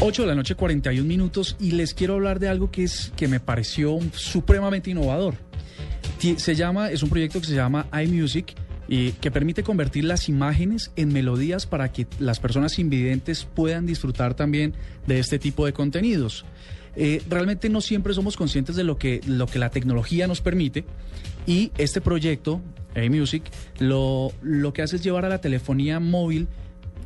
8 de la noche, 41 minutos, y les quiero hablar de algo que, es, que me pareció supremamente innovador. Se llama, es un proyecto que se llama iMusic y que permite convertir las imágenes en melodías para que las personas invidentes puedan disfrutar también de este tipo de contenidos. Eh, realmente no siempre somos conscientes de lo que, lo que la tecnología nos permite y este proyecto, iMusic, lo, lo que hace es llevar a la telefonía móvil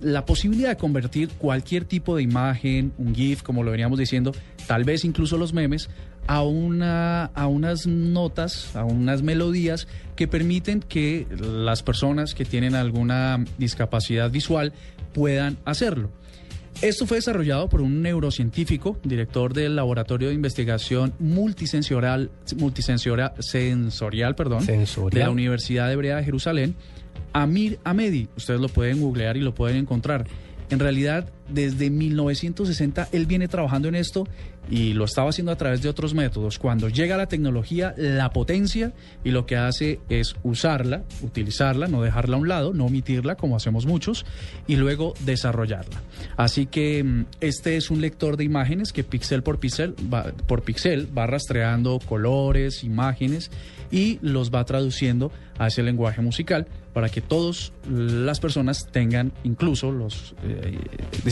la posibilidad de convertir cualquier tipo de imagen, un GIF, como lo veníamos diciendo, tal vez incluso los memes, a, una, a unas notas, a unas melodías que permiten que las personas que tienen alguna discapacidad visual puedan hacerlo. Esto fue desarrollado por un neurocientífico, director del Laboratorio de Investigación Multisensorial, multisensorial sensorial, perdón, Sensorial. de la Universidad Hebrea de Jerusalén, Amir Ahmedi. Ustedes lo pueden googlear y lo pueden encontrar. En realidad, desde 1960 él viene trabajando en esto y lo estaba haciendo a través de otros métodos. Cuando llega la tecnología, la potencia y lo que hace es usarla, utilizarla, no dejarla a un lado, no omitirla como hacemos muchos y luego desarrollarla. Así que mm, este es un lector de imágenes que píxel por píxel va, por píxel va rastreando colores, imágenes y los va traduciendo a ese lenguaje musical para que todas las personas tengan, incluso los eh,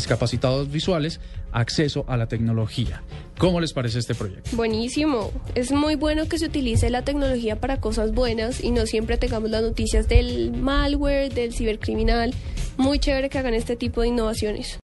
discapacitados visuales, acceso a la tecnología. ¿Cómo les parece este proyecto? Buenísimo. Es muy bueno que se utilice la tecnología para cosas buenas y no siempre tengamos las noticias del malware, del cibercriminal. Muy chévere que hagan este tipo de innovaciones.